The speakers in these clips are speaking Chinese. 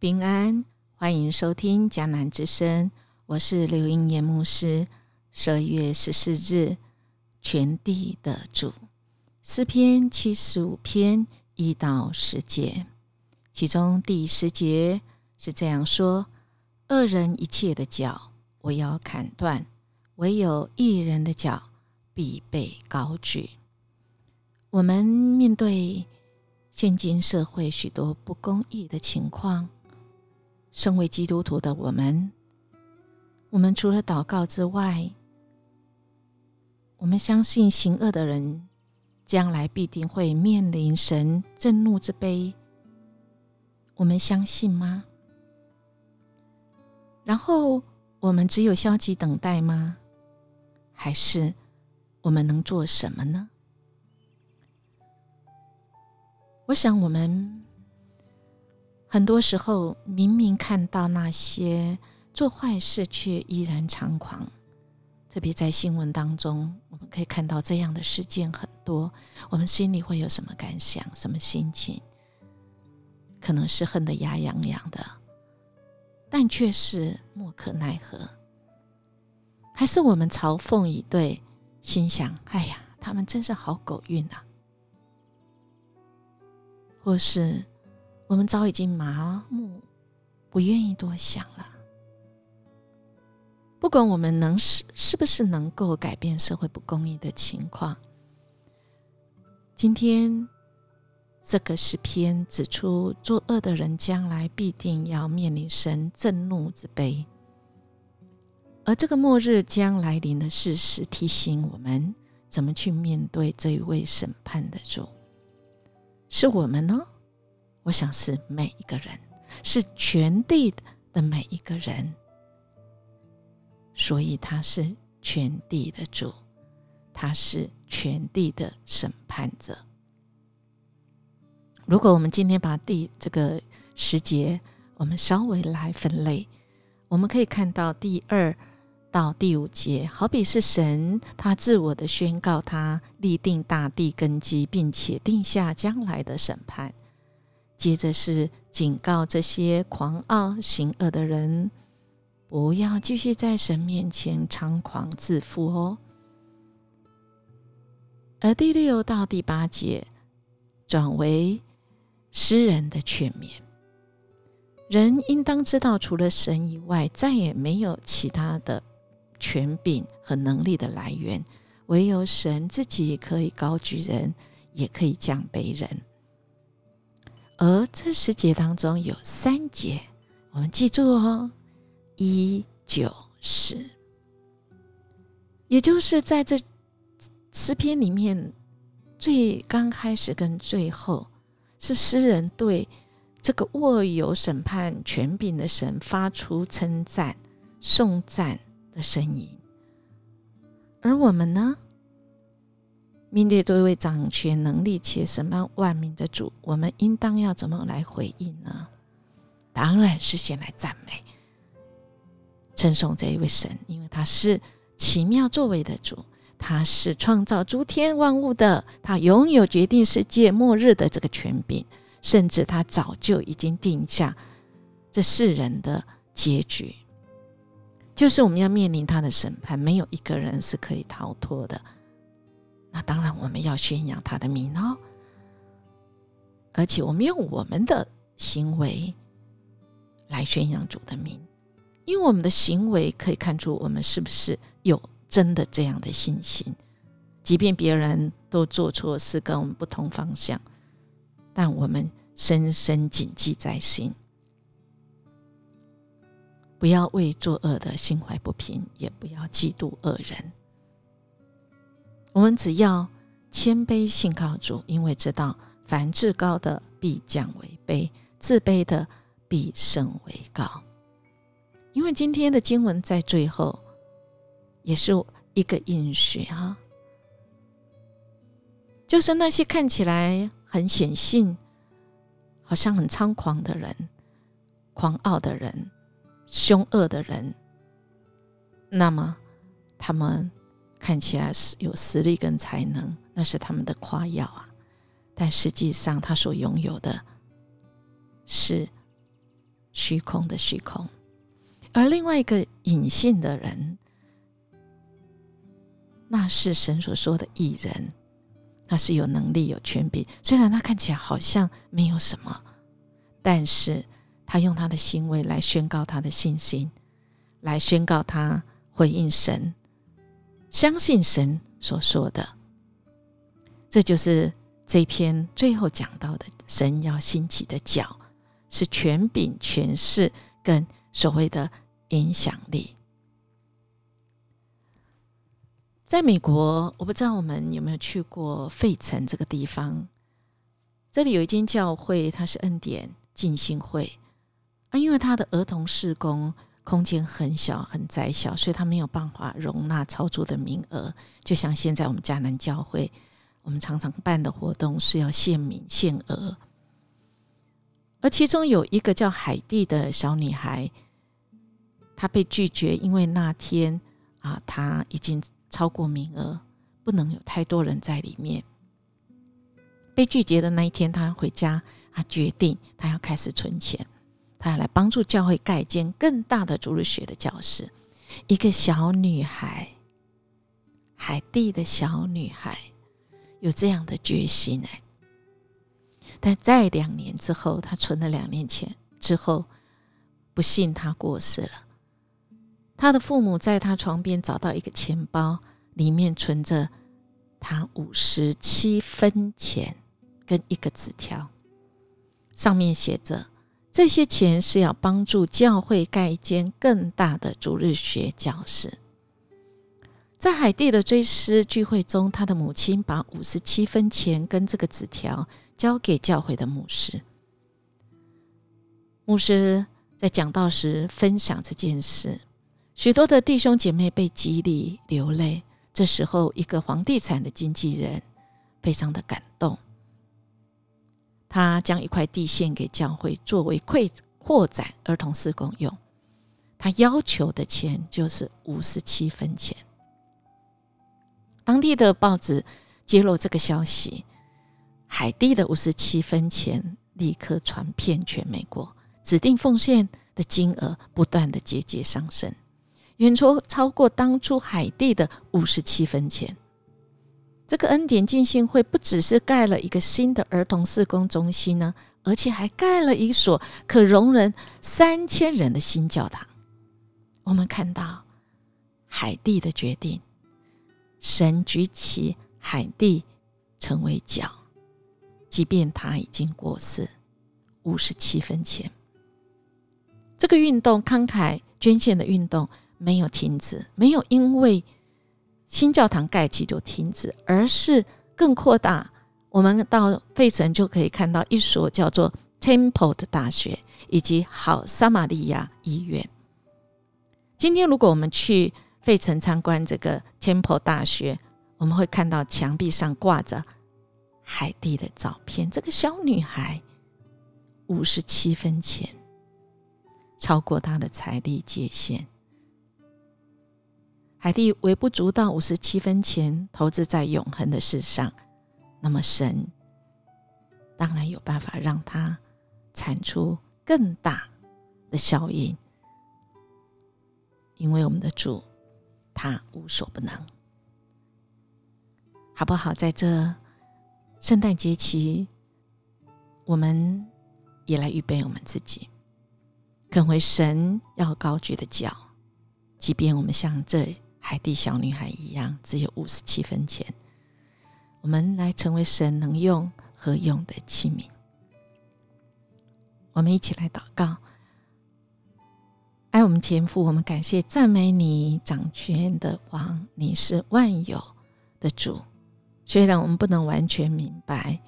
平安，欢迎收听迦南之声，我是刘英言牧师。十二月十四日，全地的主，诗篇七十五篇一到十节，其中第十节是这样说：恶人一切的脚，我要砍断；唯有一人的脚，必被高举。我们面对现今社会许多不公义的情况，身为基督徒的我们，我们除了祷告之外，我们相信行恶的人将来必定会面临神震怒之悲。我们相信吗？然后我们只有消极等待吗？还是我们能做什么呢？我想，我们很多时候明明看到那些做坏事却依然猖狂，特别在新闻当中，我们可以看到这样的事件很多。我们心里会有什么感想、什么心情？可能是恨得牙痒痒的，但却是莫可奈何；还是我们嘲讽以对，心想：“哎呀，他们真是好狗运啊！”或是我们早已经麻木，不愿意多想了。不管我们能是是不是能够改变社会不公义的情况，今天这个诗篇指出，作恶的人将来必定要面临神震怒之悲，而这个末日将来临的事实，提醒我们怎么去面对这一位审判的主。是我们呢？我想是每一个人，是全地的每一个人，所以他是全地的主，他是全地的审判者。如果我们今天把第这个时节，我们稍微来分类，我们可以看到第二。到第五节，好比是神他自我的宣告，他立定大地根基，并且定下将来的审判。接着是警告这些狂傲行恶的人，不要继续在神面前猖狂自负哦。而第六到第八节转为诗人的劝勉，人应当知道，除了神以外，再也没有其他的。权柄和能力的来源，唯有神自己可以高举人，也可以降卑人。而这十节当中有三节，我们记住哦，一九十，也就是在这诗篇里面最刚开始跟最后，是诗人对这个握有审判权柄的神发出称赞、颂赞。的声音，而我们呢？面对这位掌权能力且审判万民的主，我们应当要怎么来回应呢？当然是先来赞美、称颂这一位神，因为他是奇妙作为的主，他是创造诸天万物的，他拥有决定世界末日的这个权柄，甚至他早就已经定下这世人的结局。就是我们要面临他的审判，没有一个人是可以逃脱的。那当然，我们要宣扬他的名哦，而且我们用我们的行为来宣扬主的名，因为我们的行为可以看出我们是不是有真的这样的信心。即便别人都做错事，跟我们不同方向，但我们深深谨记在心。不要为作恶的心怀不平，也不要嫉妒恶人。我们只要谦卑信靠主，因为知道凡至高的必降为卑，自卑的必升为高。因为今天的经文在最后也是一个应许哈，就是那些看起来很显性、好像很猖狂的人、狂傲的人。凶恶的人，那么他们看起来是有实力跟才能，那是他们的夸耀啊。但实际上，他所拥有的是虚空的虚空。而另外一个隐性的人，那是神所说的艺人，他是有能力、有权柄。虽然他看起来好像没有什么，但是他用他的行为来宣告他的信心，来宣告他回应神，相信神所说的。这就是这篇最后讲到的，神要兴起的角是权柄、权势跟所谓的。影响力，在美国，我不知道我们有没有去过费城这个地方。这里有一间教会，它是恩典浸信会啊，因为它的儿童事工空间很小很窄小，所以它没有办法容纳超足的名额。就像现在我们迦南教会，我们常常办的活动是要限名限额，而其中有一个叫海蒂的小女孩。她被拒绝，因为那天啊，她已经超过名额，不能有太多人在里面。被拒绝的那一天，她回家，她决定她要开始存钱，他要来帮助教会盖间更大的主日学的教室。一个小女孩，海地的小女孩，有这样的决心哎。但在两年之后，他存了两年钱之后，不幸他过世了。他的父母在他床边找到一个钱包，里面存着他五十七分钱跟一个纸条，上面写着：“这些钱是要帮助教会盖一间更大的主日学教室。”在海地的追思聚会中，他的母亲把五十七分钱跟这个纸条交给教会的牧师。牧师在讲道时分享这件事。许多的弟兄姐妹被激励流泪。这时候，一个房地产的经纪人非常的感动，他将一块地献给教会，作为扩扩展儿童施工用。他要求的钱就是五十七分钱。当地的报纸揭露这个消息，海地的五十七分钱立刻传遍全美国，指定奉献的金额不断的节节上升。远超超过当初海地的五十七分钱。这个恩典进信会不只是盖了一个新的儿童施工中心呢，而且还盖了一所可容人三千人的新教堂。我们看到海地的决定，神举起海地成为角，即便他已经过世，五十七分钱。这个运动慷慨捐献的运动。没有停止，没有因为新教堂盖起就停止，而是更扩大。我们到费城就可以看到一所叫做 Temple 的大学，以及好撒玛利亚医院。今天，如果我们去费城参观这个 Temple 大学，我们会看到墙壁上挂着海蒂的照片。这个小女孩五十七分钱，超过她的财力界限。海蒂微不足道五十七分钱投资在永恒的事上，那么神当然有办法让它产出更大的效应，因为我们的主他无所不能，好不好？在这圣诞节期，我们也来预备我们自己，肯为神要高举的脚，即便我们像这。海地小女孩一样，只有五十七分钱。我们来成为神能用和用的器皿。我们一起来祷告，爱我们天父，我们感谢赞美你掌权的王，你是万有的主。虽然我们不能完全明白，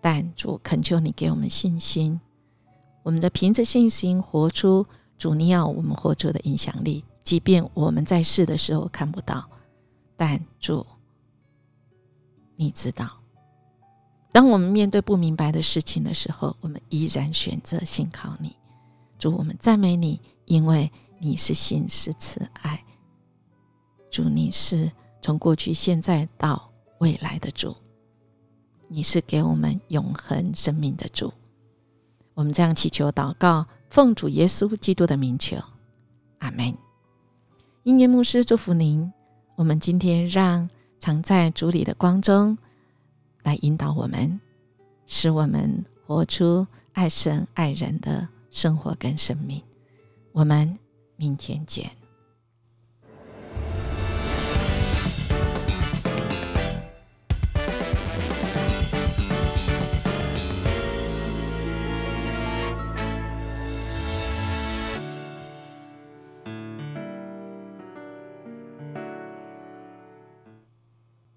但主恳求你给我们信心，我们的凭着信心活出主你要我们活出的影响力。即便我们在世的时候看不到，但主，你知道。当我们面对不明白的事情的时候，我们依然选择信靠你。主，我们赞美你，因为你是心是慈爱。主，你是从过去、现在到未来的主，你是给我们永恒生命的主。我们这样祈求祷告。奉主耶稣基督的名求，阿门。英年牧师祝福您。我们今天让藏在主里的光中来引导我们，使我们活出爱神爱人的生活跟生命。我们明天见。